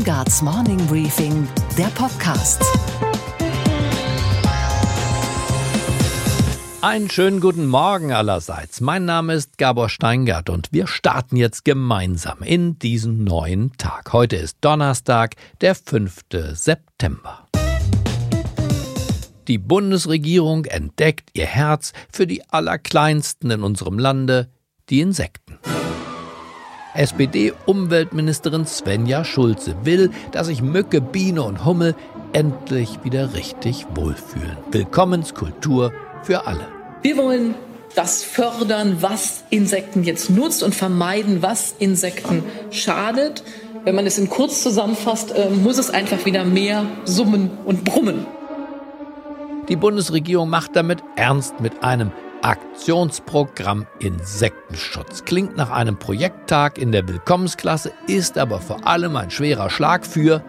Steingarts Morning Briefing, der Podcast. Einen schönen guten Morgen allerseits. Mein Name ist Gabor Steingart und wir starten jetzt gemeinsam in diesen neuen Tag. Heute ist Donnerstag, der 5. September. Die Bundesregierung entdeckt ihr Herz für die Allerkleinsten in unserem Lande, die Insekten. SPD-Umweltministerin Svenja Schulze will, dass sich Mücke, Biene und Hummel endlich wieder richtig wohlfühlen. Willkommenskultur für alle. Wir wollen das fördern, was Insekten jetzt nutzt und vermeiden, was Insekten schadet. Wenn man es in kurz zusammenfasst, äh, muss es einfach wieder mehr summen und brummen. Die Bundesregierung macht damit ernst mit einem Aktionsprogramm Insektenschutz. Klingt nach einem Projekttag in der Willkommensklasse, ist aber vor allem ein schwerer Schlag für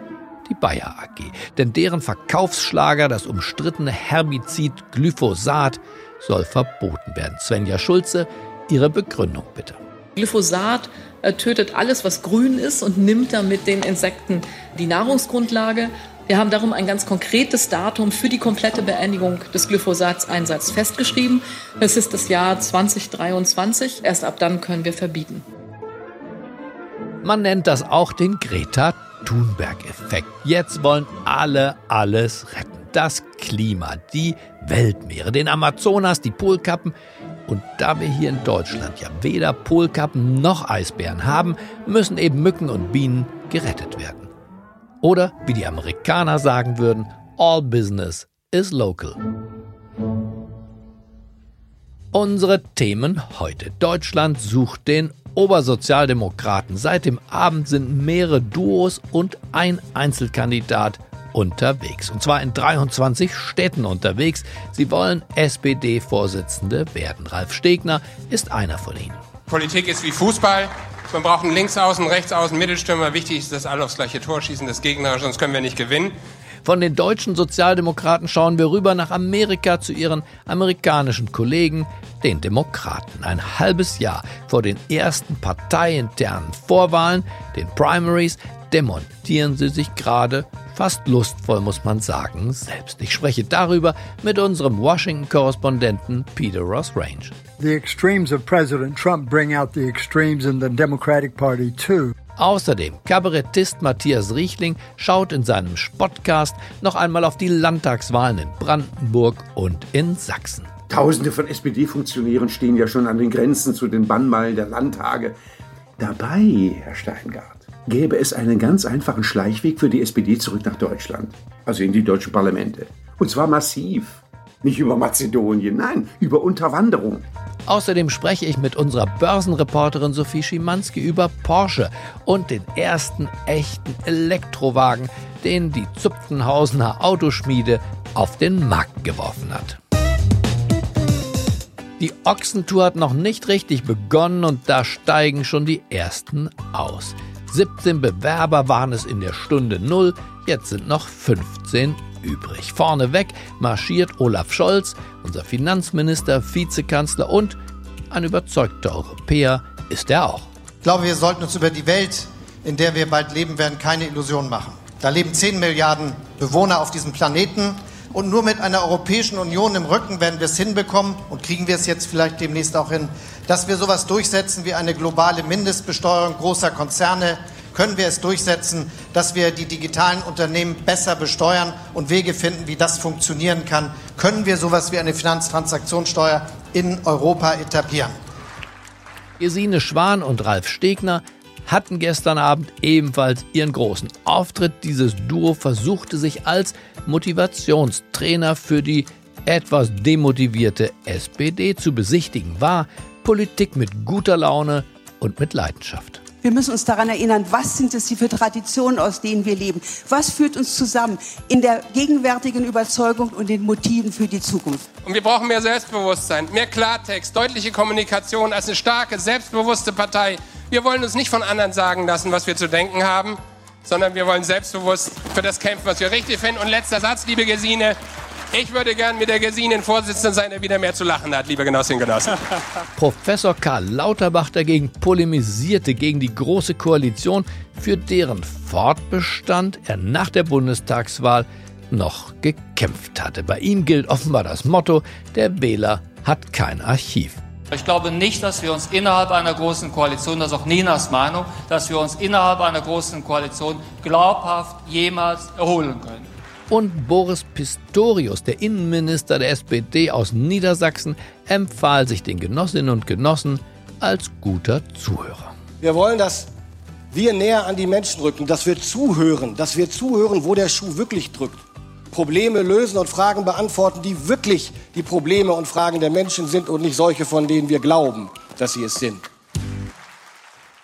die Bayer AG. Denn deren Verkaufsschlager, das umstrittene Herbizid Glyphosat, soll verboten werden. Svenja Schulze, Ihre Begründung bitte. Glyphosat äh, tötet alles, was grün ist und nimmt damit den Insekten die Nahrungsgrundlage. Wir haben darum ein ganz konkretes Datum für die komplette Beendigung des Glyphosatseinsatzes festgeschrieben. Es ist das Jahr 2023. Erst ab dann können wir verbieten. Man nennt das auch den Greta Thunberg-Effekt. Jetzt wollen alle alles retten. Das Klima, die Weltmeere, den Amazonas, die Polkappen. Und da wir hier in Deutschland ja weder Polkappen noch Eisbären haben, müssen eben Mücken und Bienen gerettet werden. Oder wie die Amerikaner sagen würden, all business is local. Unsere Themen heute. Deutschland sucht den Obersozialdemokraten. Seit dem Abend sind mehrere Duos und ein Einzelkandidat unterwegs. Und zwar in 23 Städten unterwegs. Sie wollen SPD-Vorsitzende werden. Ralf Stegner ist einer von ihnen. Politik ist wie Fußball. Wir brauchen Linksaußen, Rechtsaußen, Mittelstürmer. Wichtig ist, dass alle aufs gleiche Tor schießen, das Gegner, sonst können wir nicht gewinnen. Von den deutschen Sozialdemokraten schauen wir rüber nach Amerika zu ihren amerikanischen Kollegen, den Demokraten. Ein halbes Jahr vor den ersten parteiinternen Vorwahlen, den Primaries, demontieren sie sich gerade fast lustvoll, muss man sagen, selbst. Ich spreche darüber mit unserem Washington-Korrespondenten Peter Ross Range. The extremes of President Trump bring out the extremes in the Democratic Party too. Außerdem, Kabarettist Matthias Riechling schaut in seinem Spotcast noch einmal auf die Landtagswahlen in Brandenburg und in Sachsen. Tausende von SPD-Funktionären stehen ja schon an den Grenzen zu den Bannmeilen der Landtage. Dabei, Herr Steingart, gäbe es einen ganz einfachen Schleichweg für die SPD zurück nach Deutschland, also in die deutschen Parlamente. Und zwar massiv. Nicht über Mazedonien, nein, über Unterwanderung. Außerdem spreche ich mit unserer Börsenreporterin Sophie Schimanski über Porsche und den ersten echten Elektrowagen, den die Zupfenhausener Autoschmiede auf den Markt geworfen hat. Die Ochsentour hat noch nicht richtig begonnen und da steigen schon die ersten aus. 17 Bewerber waren es in der Stunde Null, jetzt sind noch 15 übrig. Vorneweg marschiert Olaf Scholz, unser Finanzminister, Vizekanzler und ein überzeugter Europäer ist er auch. Ich glaube, wir sollten uns über die Welt, in der wir bald leben werden, keine Illusionen machen. Da leben 10 Milliarden Bewohner auf diesem Planeten. Und nur mit einer Europäischen Union im Rücken werden wir es hinbekommen und kriegen wir es jetzt vielleicht demnächst auch hin, dass wir sowas durchsetzen wie eine globale Mindestbesteuerung großer Konzerne, können wir es durchsetzen, dass wir die digitalen Unternehmen besser besteuern und Wege finden, wie das funktionieren kann? Können wir sowas wie eine Finanztransaktionssteuer in Europa etablieren? Gesine Schwan und Ralf Stegner hatten gestern Abend ebenfalls ihren großen Auftritt. Dieses Duo versuchte sich als Motivationstrainer für die etwas demotivierte SPD zu besichtigen. War Politik mit guter Laune und mit Leidenschaft. Wir müssen uns daran erinnern, was sind es für Traditionen, aus denen wir leben? Was führt uns zusammen in der gegenwärtigen Überzeugung und den Motiven für die Zukunft? Und wir brauchen mehr Selbstbewusstsein, mehr Klartext, deutliche Kommunikation als eine starke, selbstbewusste Partei. Wir wollen uns nicht von anderen sagen lassen, was wir zu denken haben, sondern wir wollen selbstbewusst für das kämpfen, was wir richtig finden. Und letzter Satz, liebe Gesine, Ich würde gern mit der Gesinen Vorsitzenden sein, der wieder mehr zu lachen hat, liebe Genossinnen und Genossen. Professor Karl Lauterbach dagegen polemisierte gegen die Große Koalition, für deren Fortbestand er nach der Bundestagswahl noch gekämpft hatte. Bei ihm gilt offenbar das Motto, der Wähler hat kein Archiv. Ich glaube nicht, dass wir uns innerhalb einer großen Koalition, das ist auch Ninas Meinung, dass wir uns innerhalb einer großen Koalition glaubhaft jemals erholen können. Und Boris Pistorius, der Innenminister der SPD aus Niedersachsen, empfahl sich den Genossinnen und Genossen als guter Zuhörer. Wir wollen, dass wir näher an die Menschen rücken, dass wir zuhören, dass wir zuhören, wo der Schuh wirklich drückt. Probleme lösen und Fragen beantworten, die wirklich die Probleme und Fragen der Menschen sind und nicht solche, von denen wir glauben, dass sie es sind.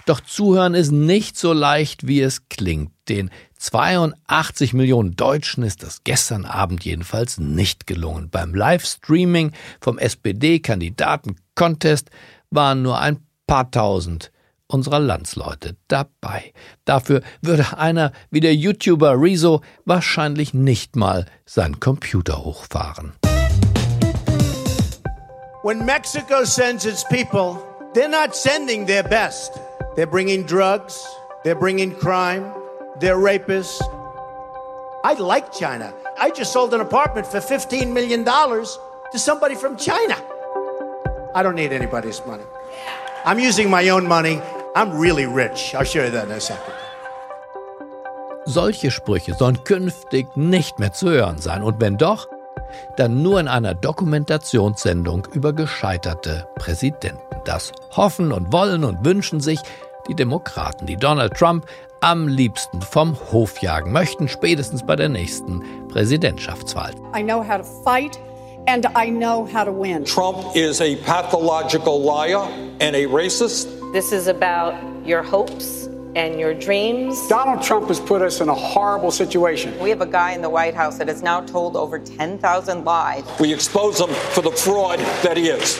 Doch zuhören ist nicht so leicht, wie es klingt. Den 82 Millionen Deutschen ist das gestern Abend jedenfalls nicht gelungen. Beim Livestreaming vom SPD-Kandidaten-Contest waren nur ein paar tausend unserer Landsleute dabei. Dafür würde einer wie der YouTuber Rezo wahrscheinlich nicht mal seinen Computer hochfahren. When Mexico sends its people, they're not sending their best. They're bringing drugs, they're bringing crime, they're rapists. I like China. I just sold an apartment for $15 million to somebody from China. I don't need anybody's money. I'm using my own money. I'm really rich. I'll show you that in a second. Solche Sprüche sollen künftig nicht mehr zu hören sein. Und wenn doch, dann nur in einer Dokumentationssendung über gescheiterte Präsidenten. Das hoffen und wollen und wünschen sich die Demokraten, die Donald Trump am liebsten vom Hof jagen möchten, spätestens bei der nächsten Präsidentschaftswahl. I know how to fight and I know how to win. Trump is a pathological liar and a racist. This is about your hopes and your dreams. Donald Trump has put us in a horrible situation. We have a guy in the White House that has now told over 10,000 lies. We expose him for the fraud that he is.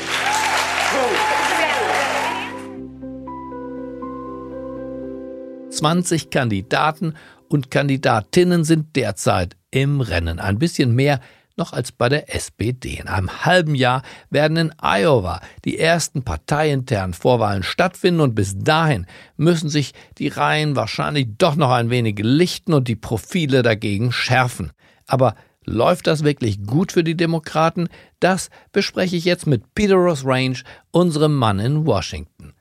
20 Kandidaten und Kandidatinnen sind derzeit im Rennen. Ein bisschen mehr noch als bei der SPD. In einem halben Jahr werden in Iowa die ersten parteiinternen Vorwahlen stattfinden und bis dahin müssen sich die Reihen wahrscheinlich doch noch ein wenig lichten und die Profile dagegen schärfen. Aber läuft das wirklich gut für die Demokraten? Das bespreche ich jetzt mit Peter Ross Range, unserem Mann in Washington.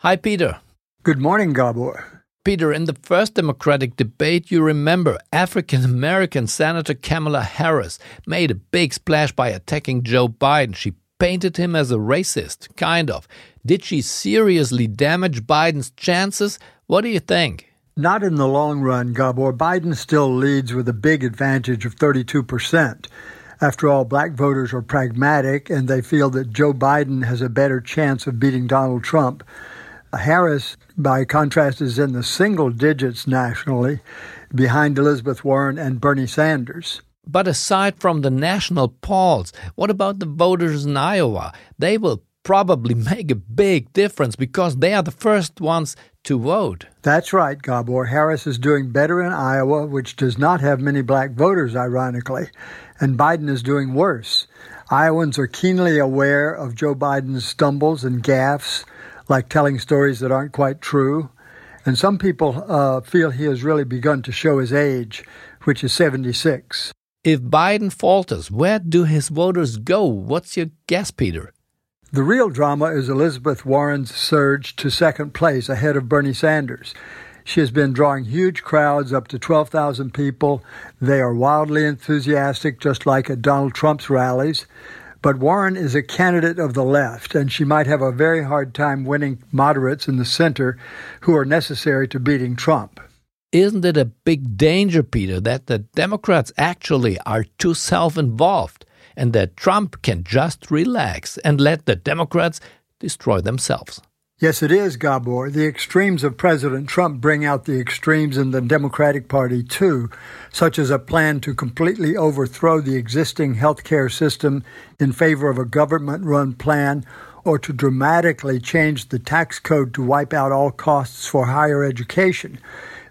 Hi Peter. Good morning, Gabor. Peter, in the first Democratic debate, you remember African American Senator Kamala Harris made a big splash by attacking Joe Biden. She painted him as a racist, kind of. Did she seriously damage Biden's chances? What do you think? Not in the long run, Gabor. Biden still leads with a big advantage of 32%. After all, black voters are pragmatic and they feel that Joe Biden has a better chance of beating Donald Trump. Harris, by contrast, is in the single digits nationally behind Elizabeth Warren and Bernie Sanders. But aside from the national polls, what about the voters in Iowa? They will probably make a big difference because they are the first ones to vote. That's right, Gabor. Harris is doing better in Iowa, which does not have many black voters, ironically, and Biden is doing worse. Iowans are keenly aware of Joe Biden's stumbles and gaffes like telling stories that aren't quite true. And some people uh, feel he has really begun to show his age, which is 76. If Biden falters, where do his voters go? What's your guess, Peter? The real drama is Elizabeth Warren's surge to second place ahead of Bernie Sanders. She has been drawing huge crowds, up to 12,000 people. They are wildly enthusiastic, just like at Donald Trump's rallies. But Warren is a candidate of the left, and she might have a very hard time winning moderates in the center who are necessary to beating Trump. Isn't it a big danger, Peter, that the Democrats actually are too self involved and that Trump can just relax and let the Democrats destroy themselves? Yes, it is, Gabor. The extremes of President Trump bring out the extremes in the Democratic Party, too, such as a plan to completely overthrow the existing healthcare system in favor of a government run plan or to dramatically change the tax code to wipe out all costs for higher education.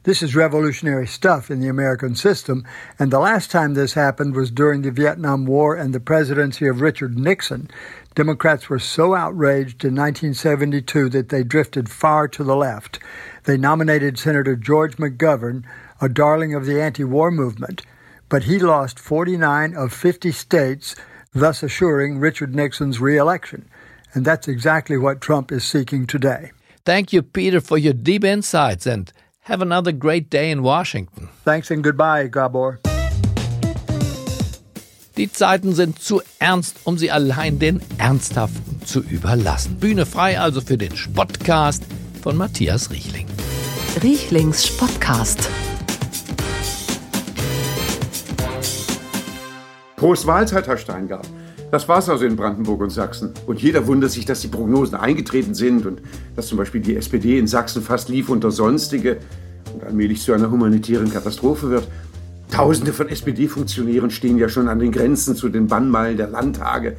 This is revolutionary stuff in the American system, and the last time this happened was during the Vietnam War and the presidency of Richard Nixon. Democrats were so outraged in 1972 that they drifted far to the left. They nominated Senator George McGovern, a darling of the anti war movement, but he lost 49 of 50 states, thus assuring Richard Nixon's reelection. And that's exactly what Trump is seeking today. Thank you, Peter, for your deep insights and have another great day in Washington. Thanks and goodbye, Gabor. Die Zeiten sind zu ernst, um sie allein den Ernsthaften zu überlassen. Bühne frei also für den Spottcast von Matthias Riechling. Riechlings Spottcast. Prost Mahlzeit, Herr Steingart. Das war's also in Brandenburg und Sachsen. Und jeder wundert sich, dass die Prognosen eingetreten sind und dass zum Beispiel die SPD in Sachsen fast lief unter Sonstige und allmählich zu einer humanitären Katastrophe wird. Tausende von SPD-Funktionären stehen ja schon an den Grenzen zu den Bannmeilen der Landtage.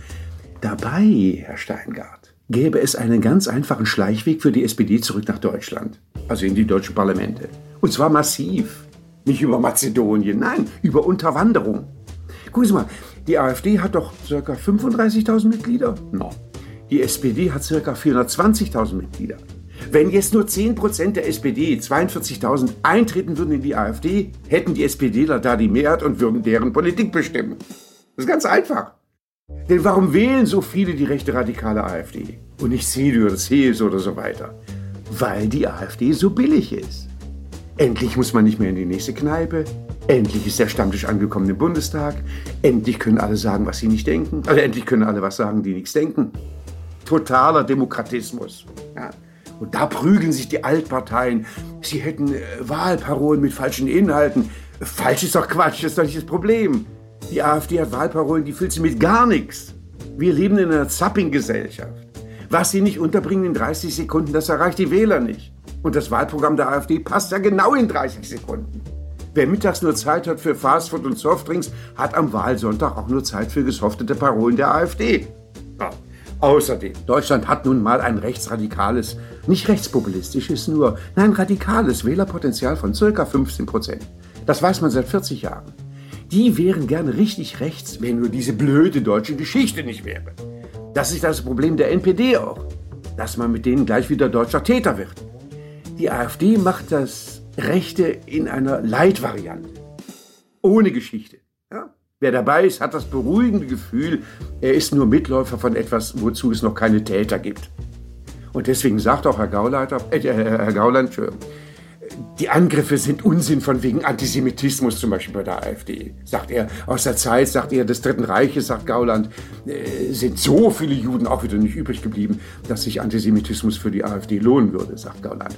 Dabei, Herr Steingart, gäbe es einen ganz einfachen Schleichweg für die SPD zurück nach Deutschland, also in die deutschen Parlamente. Und zwar massiv. Nicht über Mazedonien, nein, über Unterwanderung. Gucken Sie mal, die AfD hat doch ca. 35.000 Mitglieder. No. Die SPD hat ca. 420.000 Mitglieder. Wenn jetzt nur 10% der SPD, 42.000, eintreten würden in die AfD, hätten die SPDler da die Mehrheit und würden deren Politik bestimmen. Das ist ganz einfach. Denn warum wählen so viele die rechte radikale AfD und nicht CDU oder CSU oder so weiter? Weil die AfD so billig ist. Endlich muss man nicht mehr in die nächste Kneipe. Endlich ist der Stammtisch angekommen im Bundestag. Endlich können alle sagen, was sie nicht denken. Also endlich können alle was sagen, die nichts denken. Totaler Demokratismus. Ja. Und da prügeln sich die Altparteien. Sie hätten äh, Wahlparolen mit falschen Inhalten. Falsch ist doch Quatsch, das ist doch nicht das Problem. Die AfD hat Wahlparolen, die füllt sie mit gar nichts. Wir leben in einer Zapping-Gesellschaft. Was sie nicht unterbringen in 30 Sekunden, das erreicht die Wähler nicht. Und das Wahlprogramm der AfD passt ja genau in 30 Sekunden. Wer mittags nur Zeit hat für Fastfood und Softdrinks, hat am Wahlsonntag auch nur Zeit für gesoftete Parolen der AfD. Ja. Außerdem, Deutschland hat nun mal ein rechtsradikales, nicht rechtspopulistisches nur, nein, radikales Wählerpotenzial von circa 15 Prozent. Das weiß man seit 40 Jahren. Die wären gerne richtig rechts, wenn nur diese blöde deutsche Geschichte nicht wäre. Das ist das Problem der NPD auch, dass man mit denen gleich wieder deutscher Täter wird. Die AfD macht das Rechte in einer Leitvariante. Ohne Geschichte. Ja? Wer dabei ist, hat das beruhigende Gefühl, er ist nur Mitläufer von etwas, wozu es noch keine Täter gibt. Und deswegen sagt auch Herr Gauleiter, äh, Herr Gauland, die Angriffe sind Unsinn von wegen Antisemitismus, zum Beispiel bei der AfD. Sagt er, aus der Zeit, sagt er, des Dritten Reiches, sagt Gauland, äh, sind so viele Juden auch wieder nicht übrig geblieben, dass sich Antisemitismus für die AfD lohnen würde, sagt Gauland.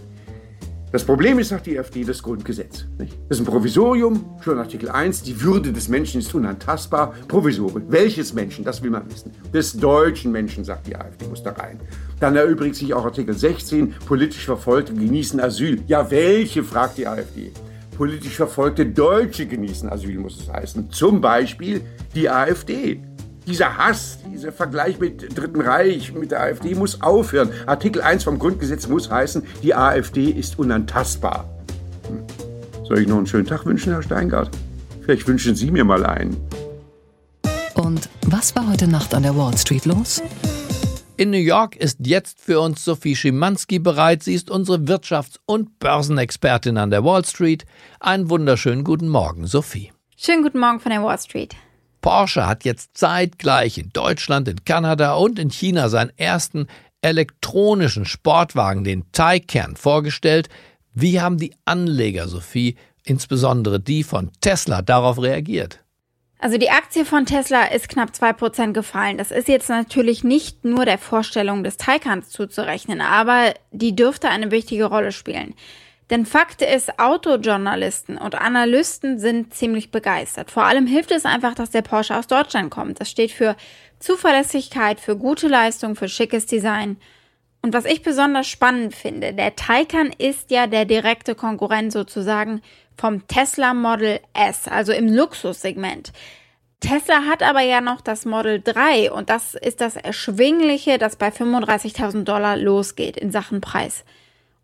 Das Problem ist, sagt die AfD, das Grundgesetz. Nicht? Das ist ein Provisorium, schon Artikel 1, die Würde des Menschen ist unantastbar. Provisorium. Welches Menschen, das will man wissen. Des deutschen Menschen, sagt die AfD, muss da rein. Dann erübrigt sich auch Artikel 16, politisch Verfolgte genießen Asyl. Ja, welche, fragt die AfD. Politisch verfolgte Deutsche genießen Asyl, muss es heißen. Zum Beispiel die AfD. Dieser Hass, dieser Vergleich mit Dritten Reich, mit der AfD muss aufhören. Artikel 1 vom Grundgesetz muss heißen, die AfD ist unantastbar. Hm. Soll ich noch einen schönen Tag wünschen, Herr Steingart? Vielleicht wünschen Sie mir mal einen. Und was war heute Nacht an der Wall Street los? In New York ist jetzt für uns Sophie Schimanski bereit. Sie ist unsere Wirtschafts- und Börsenexpertin an der Wall Street. Einen wunderschönen guten Morgen, Sophie. Schönen guten Morgen von der Wall Street. Porsche hat jetzt zeitgleich in Deutschland, in Kanada und in China seinen ersten elektronischen Sportwagen, den Taycan, vorgestellt. Wie haben die Anleger, Sophie, insbesondere die von Tesla, darauf reagiert? Also die Aktie von Tesla ist knapp 2% gefallen. Das ist jetzt natürlich nicht nur der Vorstellung des Taycans zuzurechnen, aber die dürfte eine wichtige Rolle spielen. Denn Fakt ist, Autojournalisten und Analysten sind ziemlich begeistert. Vor allem hilft es einfach, dass der Porsche aus Deutschland kommt. Das steht für Zuverlässigkeit, für gute Leistung, für schickes Design. Und was ich besonders spannend finde, der Taycan ist ja der direkte Konkurrent sozusagen vom Tesla Model S, also im Luxussegment. Tesla hat aber ja noch das Model 3 und das ist das erschwingliche, das bei 35.000 Dollar losgeht in Sachen Preis.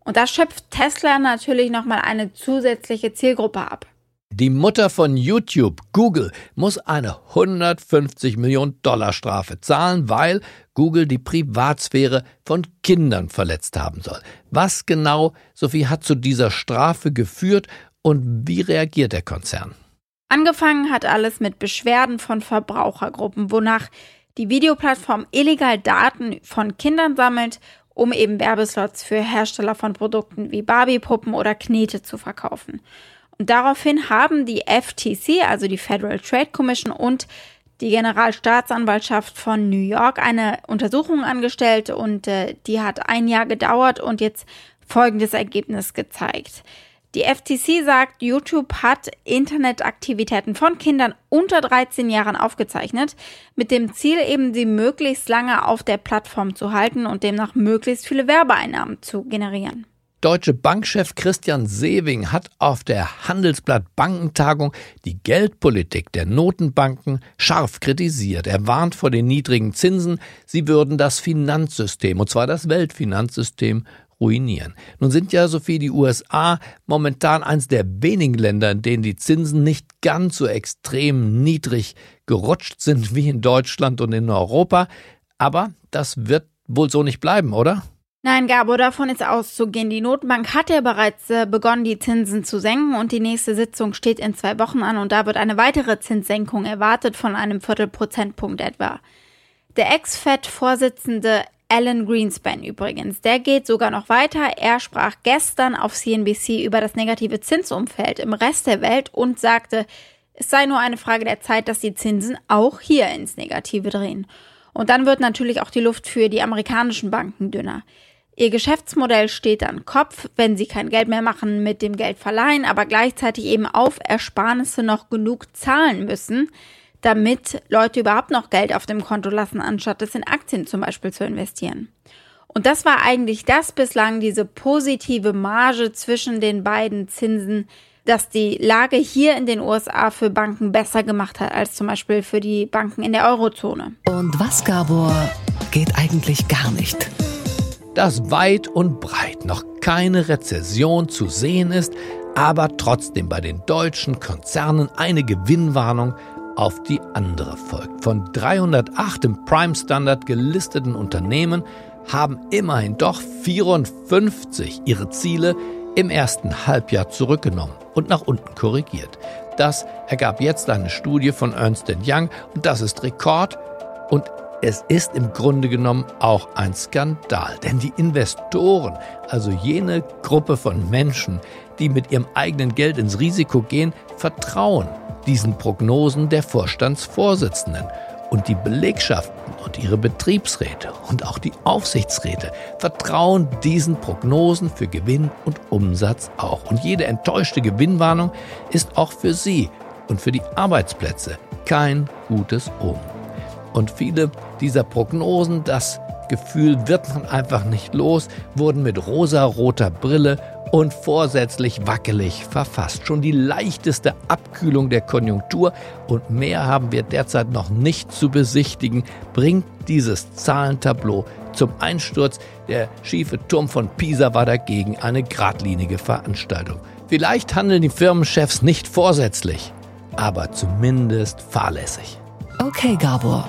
Und da schöpft Tesla natürlich nochmal eine zusätzliche Zielgruppe ab. Die Mutter von YouTube, Google, muss eine 150 Millionen Dollar Strafe zahlen, weil Google die Privatsphäre von Kindern verletzt haben soll. Was genau, Sophie, hat zu dieser Strafe geführt und wie reagiert der Konzern? Angefangen hat alles mit Beschwerden von Verbrauchergruppen, wonach die Videoplattform illegal Daten von Kindern sammelt, um eben Werbeslots für Hersteller von Produkten wie Barbiepuppen oder Knete zu verkaufen. Und daraufhin haben die FTC, also die Federal Trade Commission und die Generalstaatsanwaltschaft von New York eine Untersuchung angestellt und äh, die hat ein Jahr gedauert und jetzt folgendes Ergebnis gezeigt. Die FTC sagt, YouTube hat Internetaktivitäten von Kindern unter 13 Jahren aufgezeichnet, mit dem Ziel eben, sie möglichst lange auf der Plattform zu halten und demnach möglichst viele Werbeeinnahmen zu generieren. Deutsche Bankchef Christian Sewing hat auf der Handelsblatt Bankentagung die Geldpolitik der Notenbanken scharf kritisiert. Er warnt vor den niedrigen Zinsen, sie würden das Finanzsystem, und zwar das Weltfinanzsystem, ruinieren. Nun sind ja, Sophie, die USA momentan eines der wenigen Länder, in denen die Zinsen nicht ganz so extrem niedrig gerutscht sind wie in Deutschland und in Europa. Aber das wird wohl so nicht bleiben, oder? Nein, Gabo, davon ist auszugehen. Die Notenbank hat ja bereits äh, begonnen, die Zinsen zu senken und die nächste Sitzung steht in zwei Wochen an und da wird eine weitere Zinssenkung erwartet von einem Viertelprozentpunkt etwa. Der Ex-Fed-Vorsitzende Alan Greenspan übrigens, der geht sogar noch weiter. Er sprach gestern auf CNBC über das negative Zinsumfeld im Rest der Welt und sagte, es sei nur eine Frage der Zeit, dass die Zinsen auch hier ins Negative drehen. Und dann wird natürlich auch die Luft für die amerikanischen Banken dünner. Ihr Geschäftsmodell steht an Kopf, wenn sie kein Geld mehr machen mit dem Geld verleihen, aber gleichzeitig eben auf Ersparnisse noch genug zahlen müssen, damit Leute überhaupt noch Geld auf dem Konto lassen, anstatt es in Aktien zum Beispiel zu investieren. Und das war eigentlich das bislang, diese positive Marge zwischen den beiden Zinsen, dass die Lage hier in den USA für Banken besser gemacht hat als zum Beispiel für die Banken in der Eurozone. Und was, Gabor, geht eigentlich gar nicht? dass weit und breit noch keine Rezession zu sehen ist, aber trotzdem bei den deutschen Konzernen eine Gewinnwarnung auf die andere folgt. Von 308 im Prime Standard gelisteten Unternehmen haben immerhin doch 54 ihre Ziele im ersten Halbjahr zurückgenommen und nach unten korrigiert. Das ergab jetzt eine Studie von Ernst Young und das ist Rekord und es ist im Grunde genommen auch ein Skandal, denn die Investoren, also jene Gruppe von Menschen, die mit ihrem eigenen Geld ins Risiko gehen, vertrauen diesen Prognosen der Vorstandsvorsitzenden. Und die Belegschaften und ihre Betriebsräte und auch die Aufsichtsräte vertrauen diesen Prognosen für Gewinn und Umsatz auch. Und jede enttäuschte Gewinnwarnung ist auch für sie und für die Arbeitsplätze kein gutes Omen. Und viele dieser Prognosen, das Gefühl wird man einfach nicht los, wurden mit rosa-roter Brille und vorsätzlich wackelig verfasst. Schon die leichteste Abkühlung der Konjunktur und mehr haben wir derzeit noch nicht zu besichtigen, bringt dieses Zahlentableau zum Einsturz. Der schiefe Turm von Pisa war dagegen eine geradlinige Veranstaltung. Vielleicht handeln die Firmenchefs nicht vorsätzlich, aber zumindest fahrlässig. Okay, Gabor.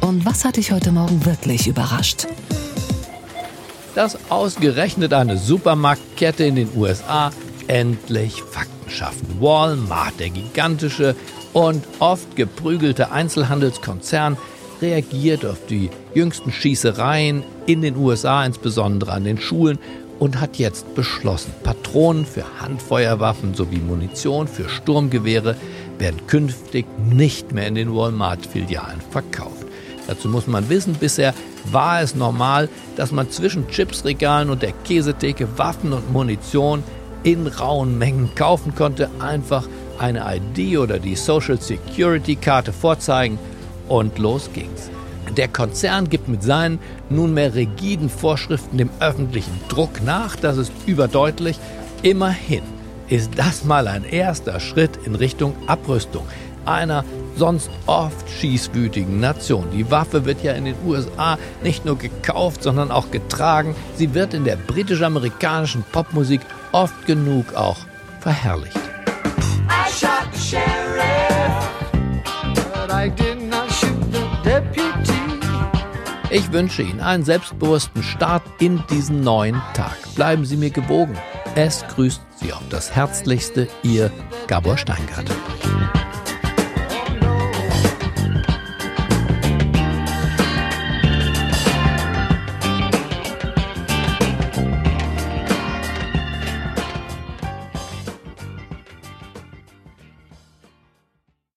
Und was hat dich heute Morgen wirklich überrascht? Dass ausgerechnet eine Supermarktkette in den USA endlich Fakten schafft. Walmart, der gigantische und oft geprügelte Einzelhandelskonzern, reagiert auf die jüngsten Schießereien in den USA, insbesondere an den Schulen, und hat jetzt beschlossen, Patronen für Handfeuerwaffen sowie Munition für Sturmgewehre werden künftig nicht mehr in den Walmart-Filialen verkauft. Dazu muss man wissen, bisher war es normal, dass man zwischen Chipsregalen und der Käsetheke Waffen und Munition in rauen Mengen kaufen konnte. Einfach eine ID oder die Social Security Karte vorzeigen und los ging's. Der Konzern gibt mit seinen nunmehr rigiden Vorschriften dem öffentlichen Druck nach, das ist überdeutlich. Immerhin ist das mal ein erster Schritt in Richtung Abrüstung. Einer, sonst oft schießwütigen Nation. Die Waffe wird ja in den USA nicht nur gekauft, sondern auch getragen. Sie wird in der britisch-amerikanischen Popmusik oft genug auch verherrlicht. Ich wünsche Ihnen einen selbstbewussten Start in diesen neuen Tag. Bleiben Sie mir gewogen. Es grüßt Sie auf das Herzlichste, Ihr Gabor Steingart.